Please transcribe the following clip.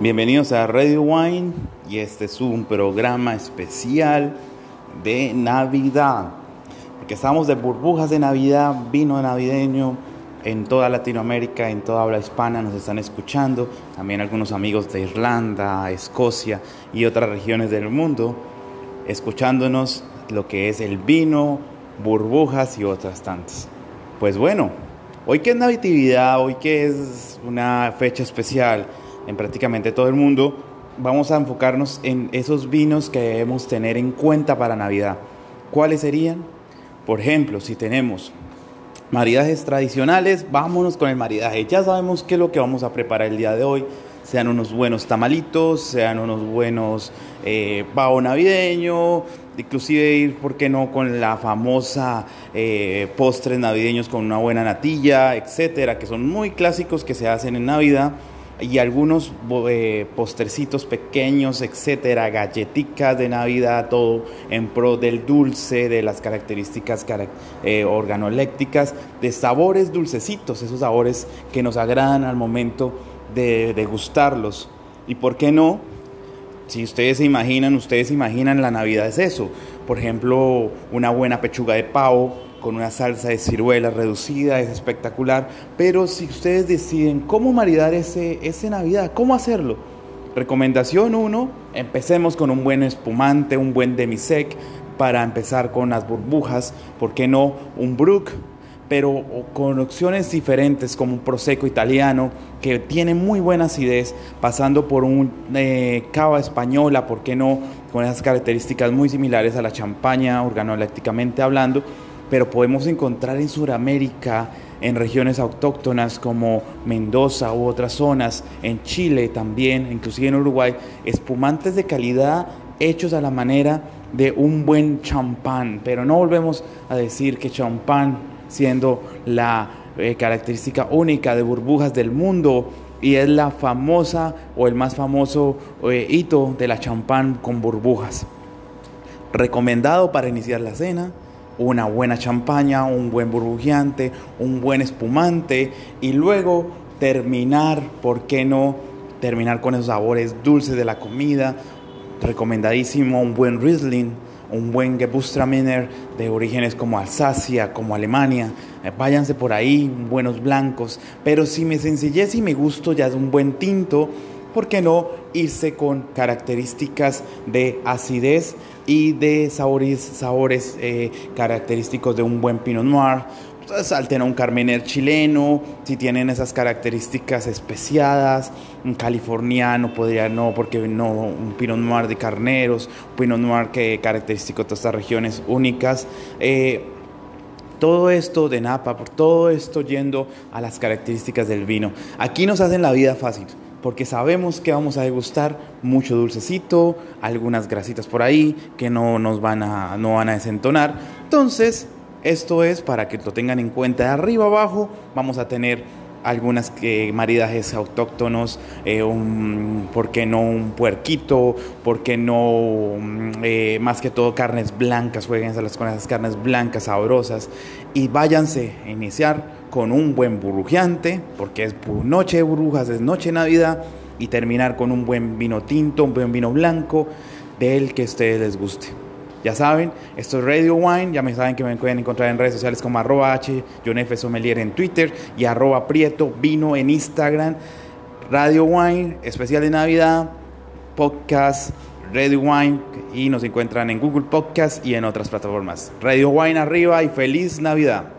Bienvenidos a Radio Wine y este es un programa especial de Navidad. Porque estamos de burbujas de Navidad, vino navideño en toda Latinoamérica, en toda habla hispana nos están escuchando. También algunos amigos de Irlanda, Escocia y otras regiones del mundo escuchándonos lo que es el vino, burbujas y otras tantas. Pues bueno, hoy que es Natividad, hoy que es una fecha especial, en prácticamente todo el mundo, vamos a enfocarnos en esos vinos que debemos tener en cuenta para Navidad. ¿Cuáles serían? Por ejemplo, si tenemos maridajes tradicionales, vámonos con el maridaje. Ya sabemos qué es lo que vamos a preparar el día de hoy. Sean unos buenos tamalitos, sean unos buenos eh, pavo navideño, inclusive ir, ¿por qué no?, con la famosa eh, postres navideños con una buena natilla, etcétera, que son muy clásicos que se hacen en Navidad y algunos eh, postercitos pequeños, etcétera, galletitas de Navidad, todo en pro del dulce, de las características eh, organolécticas, de sabores dulcecitos, esos sabores que nos agradan al momento de degustarlos. Y por qué no, si ustedes se imaginan, ustedes imaginan la Navidad es eso. Por ejemplo, una buena pechuga de pavo, con una salsa de ciruela reducida, es espectacular. Pero si ustedes deciden cómo maridar ese, ese Navidad, ¿cómo hacerlo? Recomendación 1, empecemos con un buen espumante, un buen demisec para empezar con las burbujas, ¿por qué no un brook? pero con opciones diferentes como un prosecco italiano que tiene muy buena acidez, pasando por un eh, cava española, ¿por qué no? Con esas características muy similares a la champaña, organolécticamente hablando, pero podemos encontrar en Sudamérica, en regiones autóctonas como Mendoza u otras zonas, en Chile también, inclusive en Uruguay, espumantes de calidad hechos a la manera de un buen champán, pero no volvemos a decir que champán siendo la eh, característica única de burbujas del mundo y es la famosa o el más famoso eh, hito de la champán con burbujas. Recomendado para iniciar la cena, una buena champaña, un buen burbujeante, un buen espumante y luego terminar, ¿por qué no? Terminar con esos sabores dulces de la comida. Recomendadísimo un buen Riesling, un buen Gewürztraminer de orígenes como Alsacia, como Alemania. Eh, váyanse por ahí, buenos blancos. Pero si me sencillez y me gusto ya es un buen tinto, ¿por qué no irse con características de acidez y de sabores, sabores eh, característicos de un buen Pinot Noir? salten a un Carmener chileno, si tienen esas características especiadas, un californiano podría no, porque no, un Pinot Noir de carneros, un Pinot Noir que característico de todas estas regiones únicas. Eh, todo esto de Napa, por todo esto yendo a las características del vino. Aquí nos hacen la vida fácil porque sabemos que vamos a degustar mucho dulcecito, algunas grasitas por ahí que no nos van a, no van a desentonar. Entonces, esto es para que lo tengan en cuenta. De arriba abajo vamos a tener algunas eh, maridajes autóctonos, eh, un, ¿por qué no un puerquito? ¿Por qué no mm, eh, más que todo carnes blancas? Jueguen con esas carnes blancas sabrosas y váyanse a iniciar con un buen burbujeante, porque es noche de burbujas, es noche de Navidad, y terminar con un buen vino tinto, un buen vino blanco, del que a ustedes les guste. Ya saben, esto es Radio Wine, ya me saben que me pueden encontrar en redes sociales como arroba H, John F. Sommelier en Twitter y arroba Prieto Vino en Instagram. Radio Wine, especial de Navidad, podcast, Radio Wine y nos encuentran en Google Podcast y en otras plataformas. Radio Wine arriba y feliz Navidad.